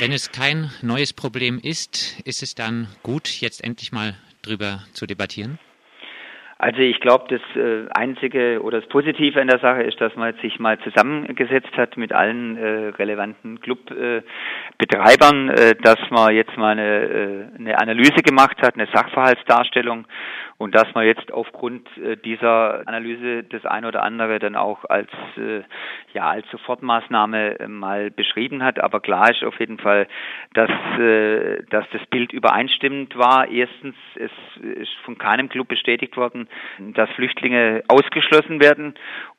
Wenn es kein neues Problem ist, ist es dann gut, jetzt endlich mal drüber zu debattieren? Also ich glaube, das äh, Einzige oder das Positive an der Sache ist, dass man sich mal zusammengesetzt hat mit allen äh, relevanten Clubbetreibern, äh, dass man jetzt mal eine, äh, eine Analyse gemacht hat, eine Sachverhaltsdarstellung und dass man jetzt aufgrund äh, dieser Analyse das eine oder andere dann auch als äh, ja als Sofortmaßnahme äh, mal beschrieben hat. Aber klar ist auf jeden Fall, dass dass das Bild übereinstimmend war. Erstens, es ist von keinem Club bestätigt worden, dass Flüchtlinge ausgeschlossen werden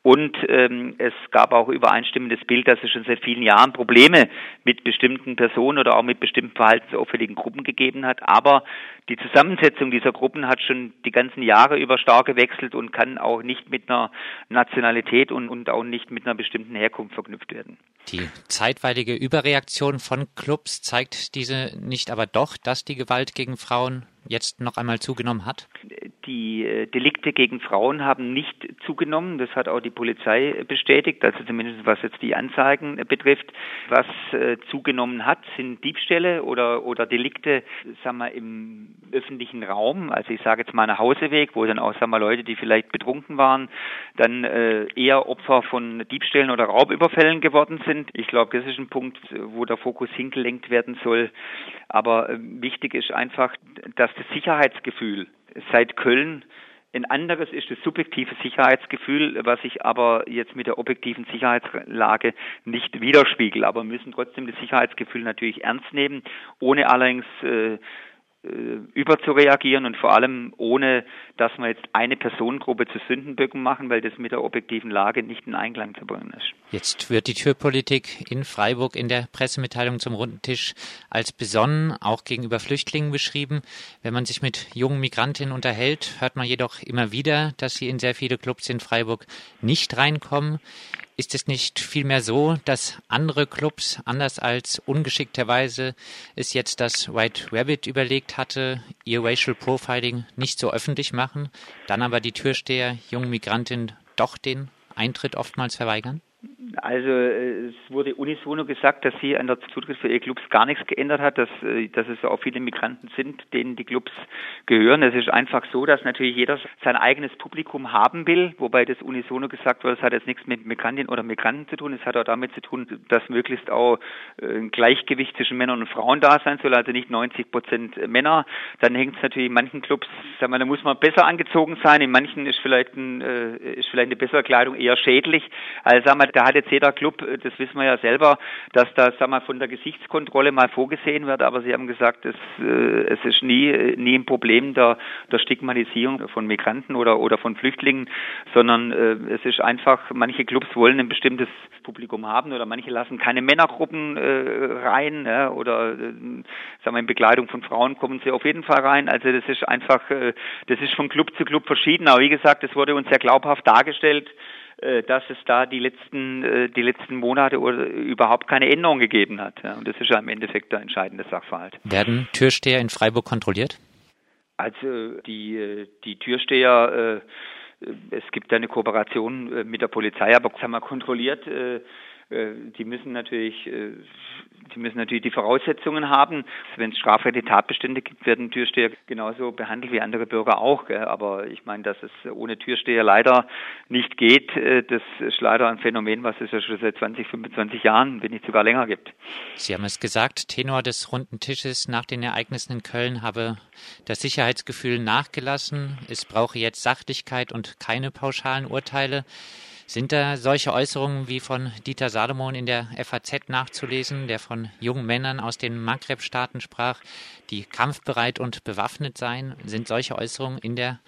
und ähm, es gab auch übereinstimmendes Bild, dass es schon seit vielen Jahren Probleme mit bestimmten Personen oder auch mit bestimmten verhaltensauffälligen Gruppen gegeben hat. Aber die Zusammensetzung dieser Gruppen hat schon die ganzen Jahre über stark gewechselt und kann auch nicht mit einer Nationalität und, und auch nicht mit einer bestimmten Herkunft verknüpft werden. Die zeitweilige Überreaktion von Clubs zeigt diese nicht aber doch, dass die Gewalt gegen Frauen jetzt noch einmal zugenommen hat? Die äh, Delikte gegen Frauen haben nicht zugenommen. Das hat auch die Polizei bestätigt, also zumindest was jetzt die Anzeigen betrifft. Was äh, zugenommen hat, sind Diebstähle oder, oder Delikte, sagen wir, im öffentlichen Raum. Also ich sage jetzt mal nach Hauseweg, wo dann auch, sagen wir, Leute, die vielleicht betrunken waren, dann äh, eher Opfer von Diebstählen oder Raubüberfällen geworden sind. Ich glaube, das ist ein Punkt, wo der Fokus hingelenkt werden soll. Aber äh, wichtig ist einfach, dass das Sicherheitsgefühl seit Köln ein anderes ist das subjektive Sicherheitsgefühl, was sich aber jetzt mit der objektiven Sicherheitslage nicht widerspiegelt. Aber wir müssen trotzdem das Sicherheitsgefühl natürlich ernst nehmen, ohne allerdings äh, äh, überzureagieren und vor allem ohne, dass wir jetzt eine Personengruppe zu Sündenböcken machen, weil das mit der objektiven Lage nicht in Einklang zu bringen ist. Jetzt wird die Türpolitik in Freiburg in der Pressemitteilung zum runden Tisch als besonnen, auch gegenüber Flüchtlingen beschrieben. Wenn man sich mit jungen Migrantinnen unterhält, hört man jedoch immer wieder, dass sie in sehr viele Clubs in Freiburg nicht reinkommen. Ist es nicht vielmehr so, dass andere Clubs, anders als ungeschickterweise es jetzt das White Rabbit überlegt hatte, ihr Racial Profiling nicht so öffentlich machen, dann aber die Türsteher jungen Migrantinnen doch den Eintritt oftmals verweigern? Also äh, es wurde unisono gesagt, dass sie an der Zutritt für ihre Clubs gar nichts geändert hat, dass, äh, dass es auch viele Migranten sind, denen die Clubs gehören. Es ist einfach so, dass natürlich jeder sein eigenes Publikum haben will, wobei das unisono gesagt wurde, es hat jetzt nichts mit Migrantinnen oder Migranten zu tun, es hat auch damit zu tun, dass möglichst auch äh, ein Gleichgewicht zwischen Männern und Frauen da sein soll, also nicht 90 Prozent Männer. Dann hängt es natürlich in manchen Clubs, sagen wir, da muss man besser angezogen sein, in manchen ist vielleicht, ein, ist vielleicht eine bessere Kleidung eher schädlich. Also sagen wir, da hat jetzt jeder Club, äh, das wissen wir ja selber, dass das sag mal, von der Gesichtskontrolle mal vorgesehen wird, aber Sie haben gesagt, es, äh, es ist nie, äh, nie ein Problem der, der Stigmatisierung von Migranten oder, oder von Flüchtlingen, sondern äh, es ist einfach, manche Clubs wollen ein bestimmtes Publikum haben oder manche lassen keine Männergruppen äh, rein ja, oder äh, sagen wir, in Begleitung von Frauen kommen sie auf jeden Fall rein. Also das ist einfach, äh, das ist von Club zu Club verschieden. Aber wie gesagt, es wurde uns sehr glaubhaft dargestellt, dass es da die letzten, äh, die letzten Monate überhaupt keine Änderung gegeben hat. Und das ist ja im Endeffekt der entscheidende Sachverhalt. Werden Türsteher in Freiburg kontrolliert? Also die, äh, die Türsteher, es gibt eine Kooperation mit der Polizei, aber das haben wir kontrolliert. Die müssen natürlich die müssen natürlich die Voraussetzungen haben. Wenn es strafrechtliche Tatbestände gibt, werden Türsteher genauso behandelt wie andere Bürger auch. Aber ich meine, dass es ohne Türsteher leider nicht geht, äh, das ist leider ein Phänomen, was es ja schon seit 20, 25 Jahren, wenn nicht sogar länger gibt. Sie haben es gesagt, Tenor des runden Tisches nach den Ereignissen in Köln habe das Sicherheitsgefühl nachgelassen. Es brauche jetzt Sachlichkeit und keine pauschalen Urteile. Sind da solche Äußerungen wie von Dieter Salomon in der FAZ nachzulesen, der von jungen Männern aus den Maghreb-Staaten sprach, die kampfbereit und bewaffnet seien? Sind solche Äußerungen in der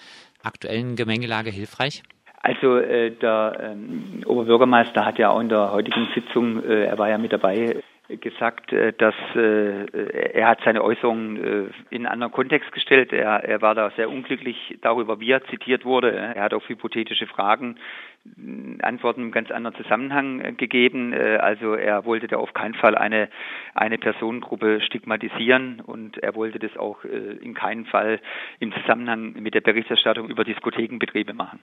aktuellen Gemengelage hilfreich? Also äh, der ähm, Oberbürgermeister hat ja auch in der heutigen Sitzung, äh, er war ja mit dabei, gesagt, äh, dass äh, er hat seine Äußerungen äh, in einen anderen Kontext gestellt. Er, er war da sehr unglücklich darüber, wie er zitiert wurde. Er hat auf hypothetische Fragen Antworten im ganz anderen Zusammenhang gegeben. Also er wollte da auf keinen Fall eine, eine Personengruppe stigmatisieren und er wollte das auch in keinen Fall im Zusammenhang mit der Berichterstattung über Diskothekenbetriebe machen.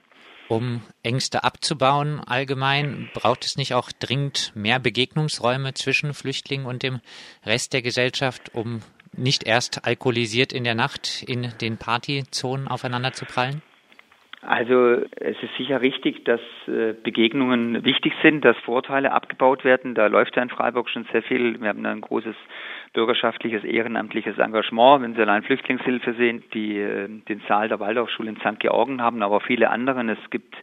Um Ängste abzubauen allgemein, braucht es nicht auch dringend mehr Begegnungsräume zwischen Flüchtlingen und dem Rest der Gesellschaft, um nicht erst alkoholisiert in der Nacht in den Partyzonen aufeinander zu prallen? Also es ist sicher richtig, dass äh, Begegnungen wichtig sind, dass Vorteile abgebaut werden. Da läuft ja in Freiburg schon sehr viel. Wir haben da ein großes bürgerschaftliches, ehrenamtliches Engagement. Wenn Sie allein Flüchtlingshilfe sehen, die äh, den Saal der Waldorfschule in St. Georgen haben, aber viele anderen. Es gibt,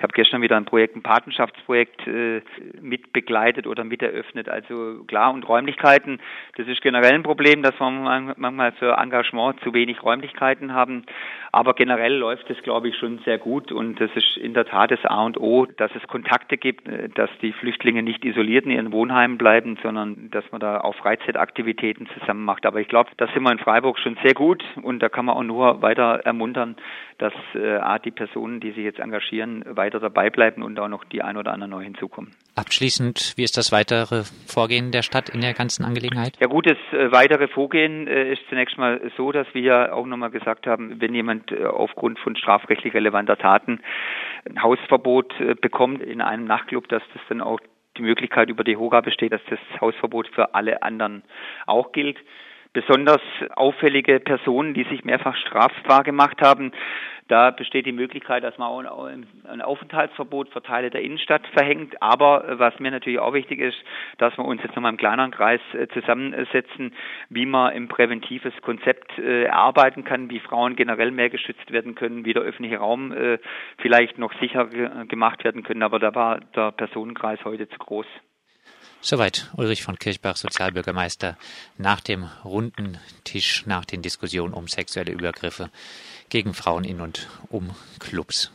ich habe gestern wieder ein Projekt, ein Patenschaftsprojekt äh, mit begleitet oder mit eröffnet. Also klar und Räumlichkeiten, das ist generell ein Problem, dass wir manchmal für Engagement zu wenig Räumlichkeiten haben. Aber generell läuft es, glaube ich, schon sehr gut und das ist in der Tat das A und O, dass es Kontakte gibt, äh, dass die Flüchtlinge nicht isoliert in ihren Wohnheimen bleiben, sondern dass man da auch Freizeitaktivitäten Aktivitäten zusammen macht. Aber ich glaube, da sind wir in Freiburg schon sehr gut und da kann man auch nur weiter ermuntern, dass äh, die Personen, die sich jetzt engagieren, weiter dabei bleiben und auch noch die ein oder anderen neu hinzukommen. Abschließend, wie ist das weitere Vorgehen der Stadt in der ganzen Angelegenheit? Ja gut, das äh, weitere Vorgehen äh, ist zunächst mal so, dass wir auch nochmal gesagt haben, wenn jemand äh, aufgrund von strafrechtlich relevanter Taten ein Hausverbot bekommt in einem Nachtclub, dass das dann auch die Möglichkeit über die HOGA besteht, dass das Hausverbot für alle anderen auch gilt besonders auffällige Personen, die sich mehrfach strafbar gemacht haben. Da besteht die Möglichkeit, dass man auch ein Aufenthaltsverbot für Teile der Innenstadt verhängt. Aber was mir natürlich auch wichtig ist, dass wir uns jetzt nochmal im kleineren Kreis äh, zusammensetzen, wie man ein präventives Konzept äh, erarbeiten kann, wie Frauen generell mehr geschützt werden können, wie der öffentliche Raum äh, vielleicht noch sicher gemacht werden können. Aber da war der Personenkreis heute zu groß. Soweit Ulrich von Kirchbach, Sozialbürgermeister, nach dem runden Tisch, nach den Diskussionen um sexuelle Übergriffe gegen Frauen in und um Clubs.